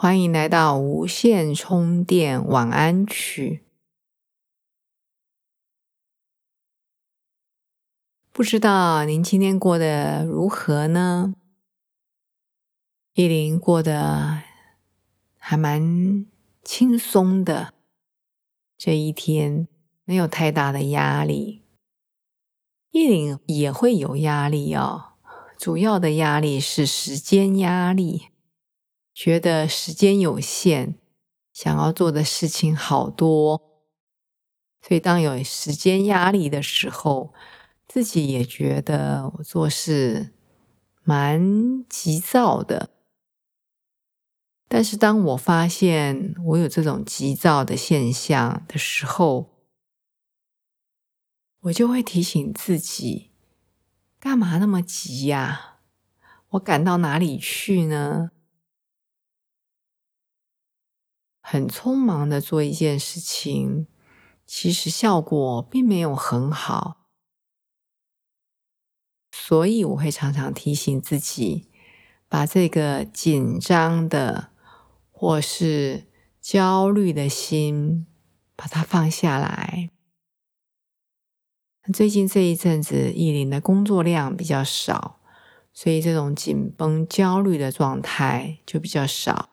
欢迎来到无线充电晚安曲。不知道您今天过得如何呢？依林过得还蛮轻松的，这一天没有太大的压力。依林也会有压力哦，主要的压力是时间压力。觉得时间有限，想要做的事情好多，所以当有时间压力的时候，自己也觉得我做事蛮急躁的。但是当我发现我有这种急躁的现象的时候，我就会提醒自己：干嘛那么急呀？我赶到哪里去呢？很匆忙的做一件事情，其实效果并没有很好，所以我会常常提醒自己，把这个紧张的或是焦虑的心，把它放下来。最近这一阵子，意林的工作量比较少，所以这种紧绷、焦虑的状态就比较少。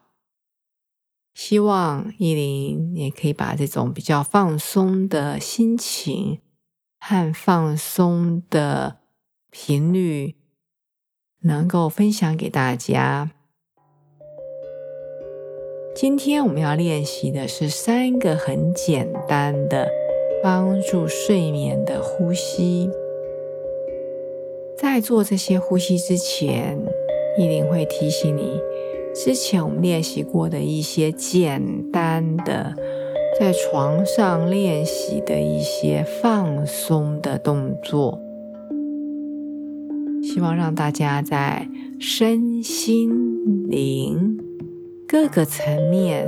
希望依林也可以把这种比较放松的心情和放松的频率，能够分享给大家。今天我们要练习的是三个很简单的帮助睡眠的呼吸。在做这些呼吸之前，依林会提醒你。之前我们练习过的一些简单的在床上练习的一些放松的动作，希望让大家在身心灵各个层面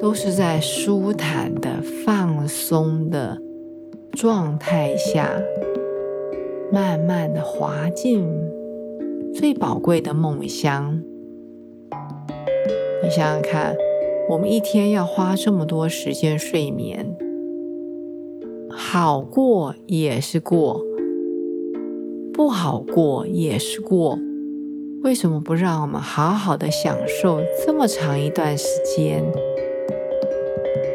都是在舒坦的放松的状态下，慢慢的滑进最宝贵的梦乡。你想想看，我们一天要花这么多时间睡眠，好过也是过，不好过也是过。为什么不让我们好好的享受这么长一段时间？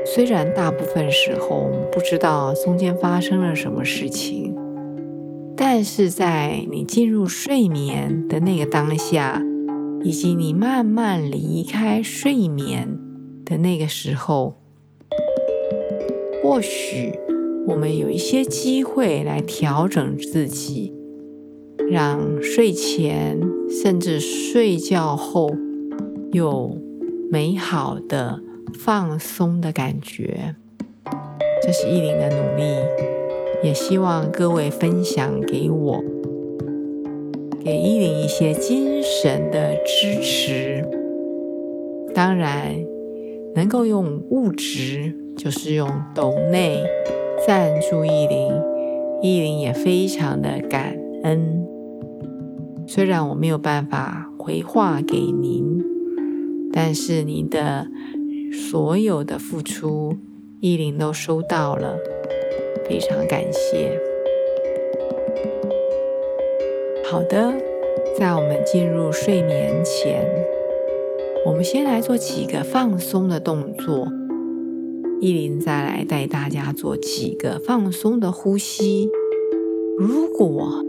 虽然大部分时候我们不知道中间发生了什么事情，但是在你进入睡眠的那个当下。以及你慢慢离开睡眠的那个时候，或许我们有一些机会来调整自己，让睡前甚至睡觉后有美好的放松的感觉。这是意林的努力，也希望各位分享给我。给依林一些精神的支持，当然能够用物质，就是用斗内赞助依林，依林也非常的感恩。虽然我没有办法回话给您，但是您的所有的付出，依林都收到了，非常感谢。好的，在我们进入睡眠前，我们先来做几个放松的动作。依林再来带大家做几个放松的呼吸。如果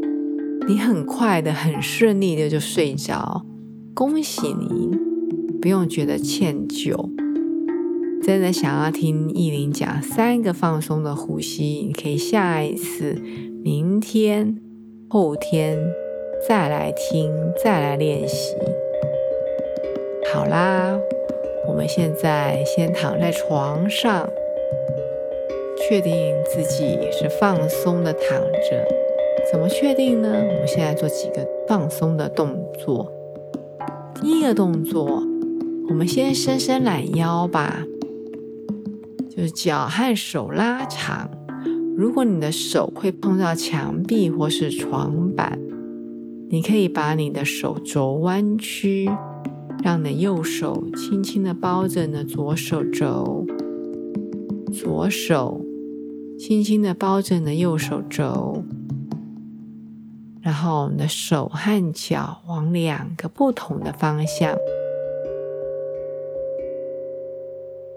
你很快的、很顺利的就睡着，恭喜你，不用觉得歉疚。真的想要听依林讲三个放松的呼吸，你可以下一次、明天、后天。再来听，再来练习。好啦，我们现在先躺在床上，确定自己是放松的躺着。怎么确定呢？我们现在做几个放松的动作。第一个动作，我们先伸伸懒腰吧，就是脚和手拉长。如果你的手会碰到墙壁或是床板，你可以把你的手肘弯曲，让你的右手轻轻的包着你的左手肘，左手轻轻的包着你的右手肘。然后，你的手和脚往两个不同的方向，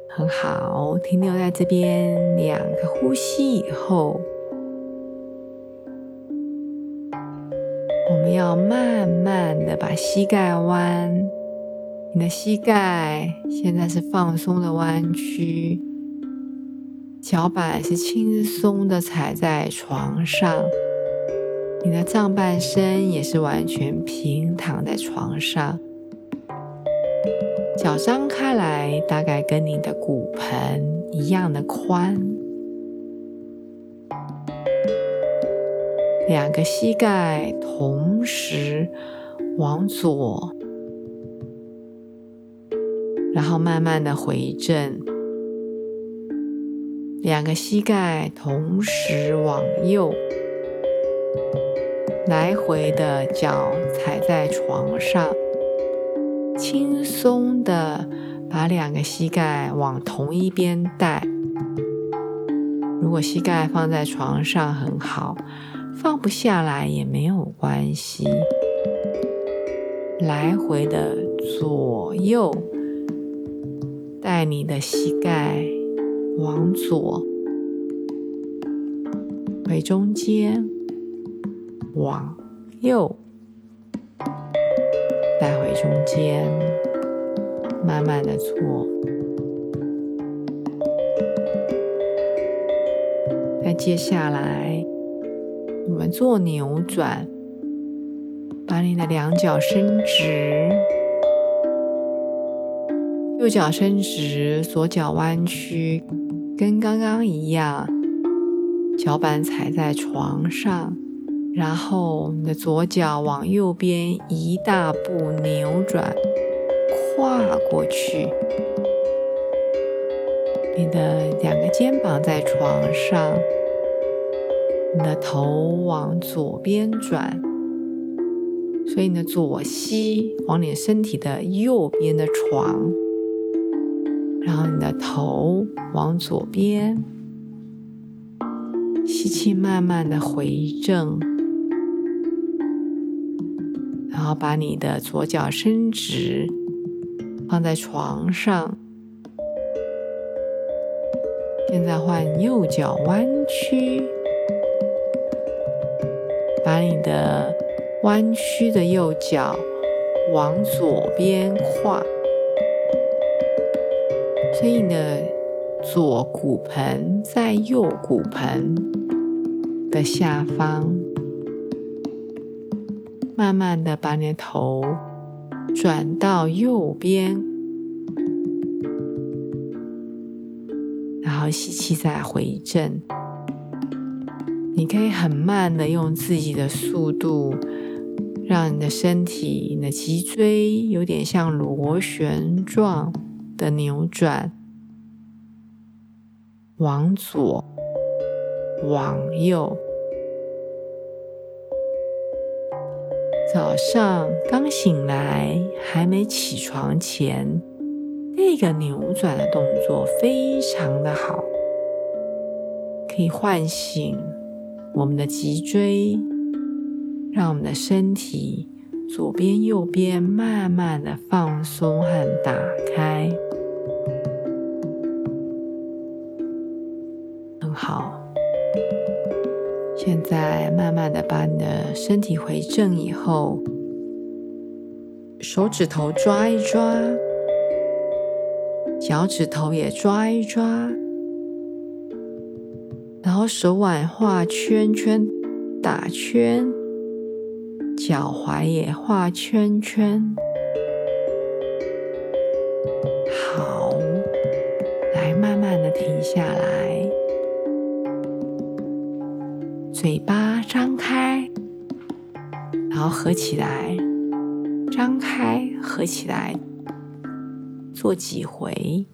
很好，停留在这边。两个呼吸以后，们要慢慢的把膝盖弯。你的膝盖现在是放松的弯曲，脚板是轻松的踩在床上。你的上半身也是完全平躺在床上，脚张开来，大概跟你的骨盆一样的宽。两个膝盖同时往左，然后慢慢的回正。两个膝盖同时往右。来回的脚踩在床上，轻松的把两个膝盖往同一边带。如果膝盖放在床上很好，放不下来也没有关系。来回的左右带你的膝盖往左，回中间。往右，带回中间，慢慢的做。那接下来，我们做扭转，把你的两脚伸直，右脚伸直，左脚弯曲，跟刚刚一样，脚板踩在床上。然后，你的左脚往右边一大步扭转，跨过去。你的两个肩膀在床上，你的头往左边转，所以你的左膝往你身体的右边的床，然后你的头往左边，吸气，慢慢的回正。然后把你的左脚伸直，放在床上。现在换右脚弯曲，把你的弯曲的右脚往左边跨，所以你的左骨盆在右骨盆的下方。慢慢的把你的头转到右边，然后吸气再回正。你可以很慢的用自己的速度，让你的身体、你的脊椎有点像螺旋状的扭转，往左，往右。早上刚醒来，还没起床前，那个扭转的动作非常的好，可以唤醒我们的脊椎，让我们的身体左边、右边慢慢的放松和打开，很好。现在慢慢的把你的身体回正以后，手指头抓一抓，脚趾头也抓一抓，然后手腕画圈圈打圈脚踝也画圈圈。好来慢慢的停下来。嘴巴张开然后合起来张开合起来做几回。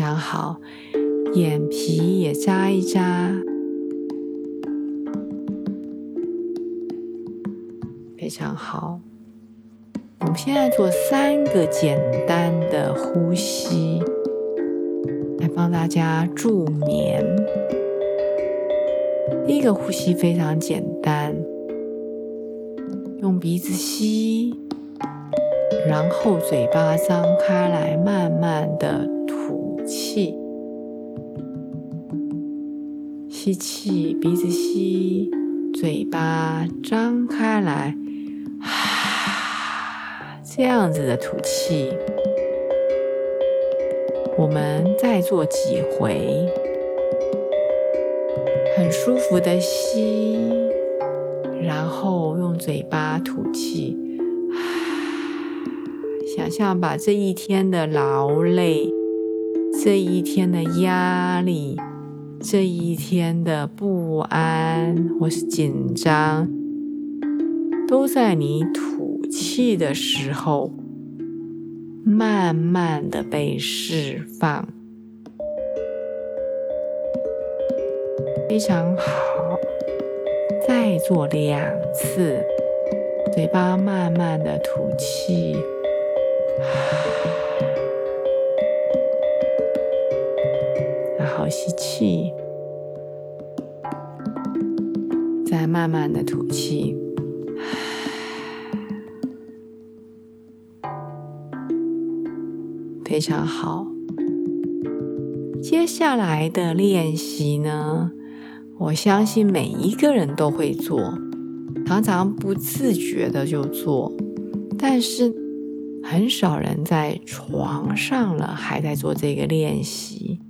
非常好，眼皮也眨一眨，非常好。我们现在做三个简单的呼吸，来帮大家助眠。第一个呼吸非常简单，用鼻子吸，然后嘴巴张开来，慢慢的。吸气，鼻子吸，嘴巴张开来，这样子的吐气。我们再做几回，很舒服的吸，然后用嘴巴吐气，想象把这一天的劳累。这一天的压力，这一天的不安或是紧张，都在你吐气的时候，慢慢的被释放。非常好，再做两次，嘴巴慢慢的吐气。吸气，再慢慢的吐气，非常好。接下来的练习呢，我相信每一个人都会做，常常不自觉的就做，但是很少人在床上了还在做这个练习。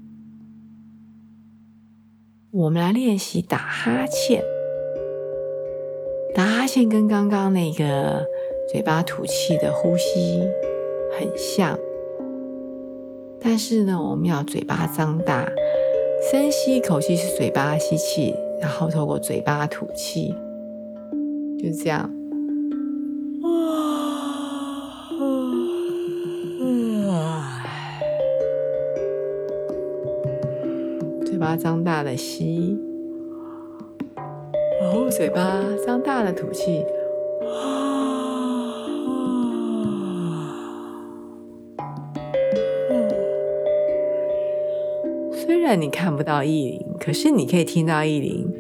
我们来练习打哈欠。打哈欠跟刚刚那个嘴巴吐气的呼吸很像，但是呢，我们要嘴巴张大，深吸一口气是嘴巴吸气，然后透过嘴巴吐气，就这样。张大的吸，然后嘴巴张大的吐气。虽然你看不到意林，可是你可以听到意林，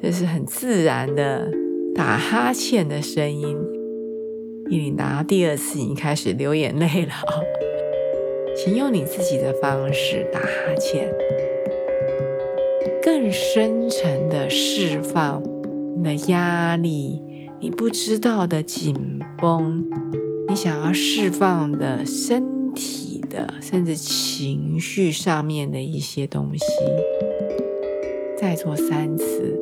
这是很自然的打哈欠的声音。意林打到第二次，已经开始流眼泪了。请用你自己的方式打哈欠。深层的释放你的压力，你不知道的紧绷，你想要释放的身体的，甚至情绪上面的一些东西。再做三次。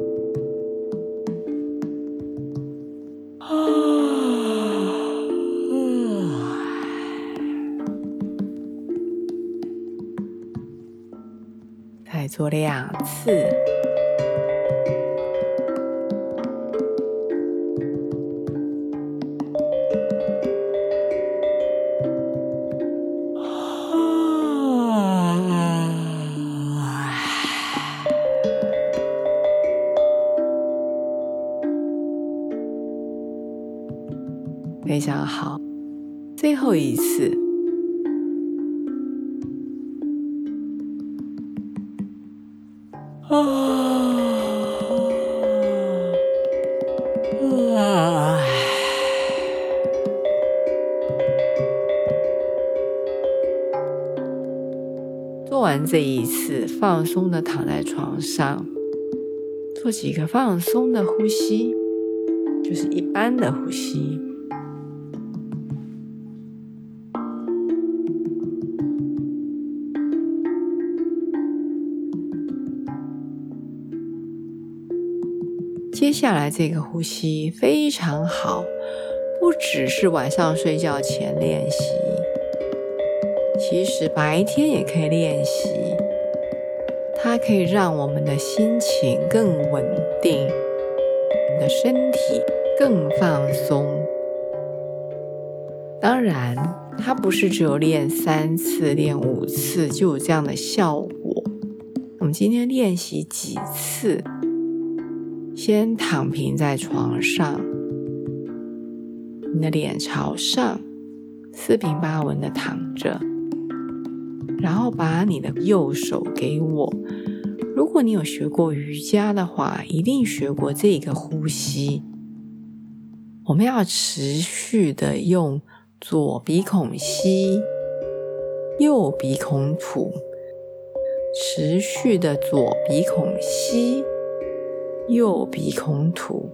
做两次，这一次，放松的躺在床上，做几个放松的呼吸，就是一般的呼吸。接下来这个呼吸非常好，不只是晚上睡觉前练习，其实白天也可以练习。它可以让我们的心情更稳定，你的身体更放松。当然，它不是只有练三次、练五次就有这样的效果。我们今天练习几次？先躺平在床上。你的脸朝上，四平八稳的躺着，然后把你的右手给我。如果你有学过瑜伽的话，一定学过这个呼吸。我们要持续的用左鼻孔吸，右鼻孔吐，持续的左鼻孔吸，右鼻孔吐。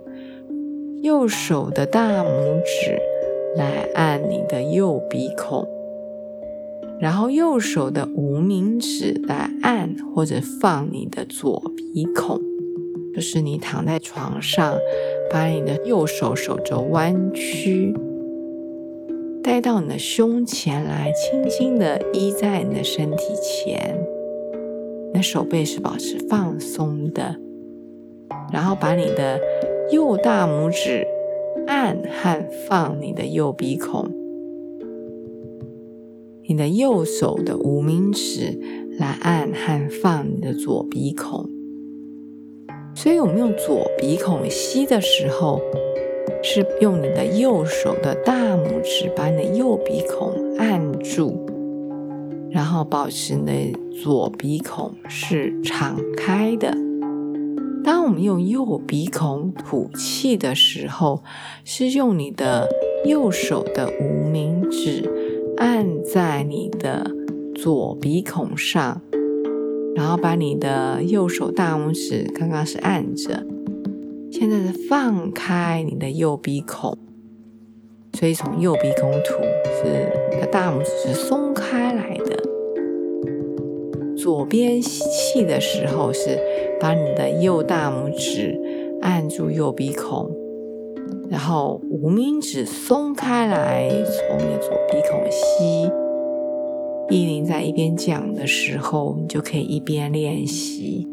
右手的大拇指来按你的右鼻孔，然后右手的无名指来按或者放你的左鼻孔。就是你躺在床上，把你的右手手肘弯曲，带到你的胸前来，轻轻的依在你的身体前。那手背是保持放松的，然后把你的。右大拇指按和放你的右鼻孔，你的右手的无名指来按和放你的左鼻孔。所以，我们用左鼻孔吸的时候，是用你的右手的大拇指把你的右鼻孔按住，然后保持你的左鼻孔是敞开的。当我们用右鼻孔吐气的时候，是用你的右手的无名指按在你的左鼻孔上，然后把你的右手大拇指刚刚是按着，现在是放开你的右鼻孔，所以从右鼻孔吐是你的大拇指是松开来的。左边吸气的时候是。把你的右大拇指按住右鼻孔，然后无名指松开来，从你的左鼻孔吸。依林在一边讲的时候，你就可以一边练习，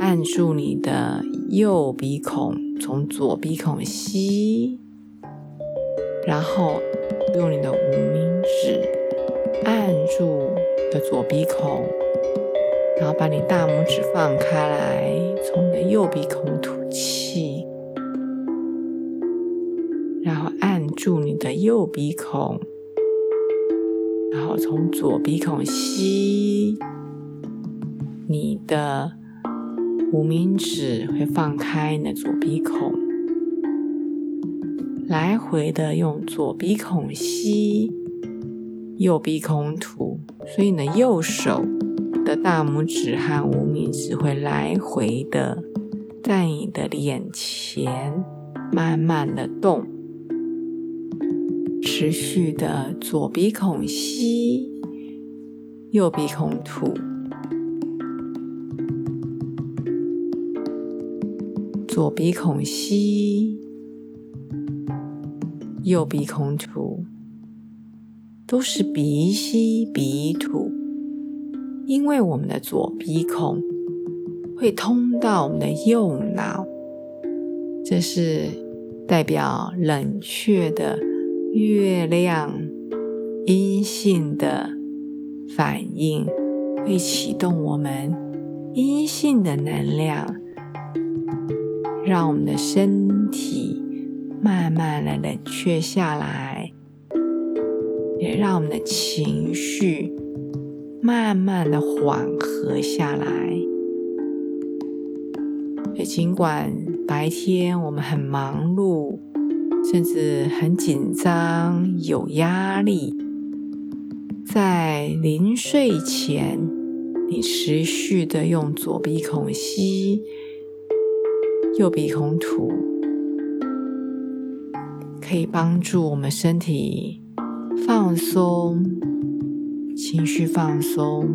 按住你的右鼻孔，从左鼻孔吸，然后用你的无名指按住你的左鼻孔。然后把你大拇指放开来，从你的右鼻孔吐气，然后按住你的右鼻孔，然后从左鼻孔吸，你的无名指会放开你的左鼻孔，来回的用左鼻孔吸，右鼻孔吐，所以呢，右手。的大拇指和无名指会来回的在你的脸前慢慢的动，持续的左鼻孔吸，右鼻孔吐，左鼻孔吸，右鼻孔吐，都是鼻吸鼻吐。因为我们的左鼻孔会通到我们的右脑，这是代表冷却的月亮阴性的反应，会启动我们阴性的能量，让我们的身体慢慢的冷却下来，也让我们的情绪。慢慢的缓和下来。尽管白天我们很忙碌，甚至很紧张、有压力，在临睡前，你持续的用左鼻孔吸，右鼻孔吐，可以帮助我们身体放松。情绪放松，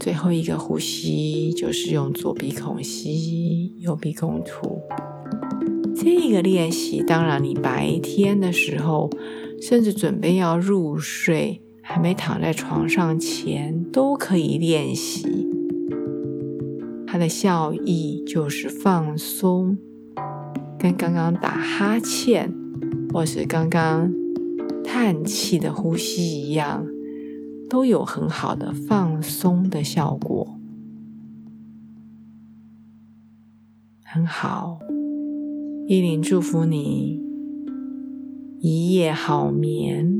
最后一个呼吸就是用左鼻孔吸，右鼻孔吐。这个练习，当然你白天的时候，甚至准备要入睡，还没躺在床上前，都可以练习。它的效益就是放松，跟刚刚打哈欠或是刚刚叹气的呼吸一样，都有很好的放松的效果。很好，依琳祝福你一夜好眠。